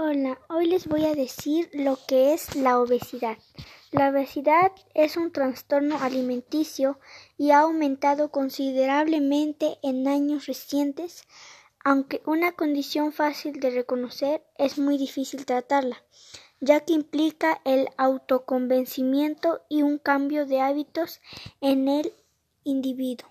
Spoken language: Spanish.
Hola, hoy les voy a decir lo que es la obesidad. La obesidad es un trastorno alimenticio y ha aumentado considerablemente en años recientes. Aunque una condición fácil de reconocer, es muy difícil tratarla, ya que implica el autoconvencimiento y un cambio de hábitos en el individuo.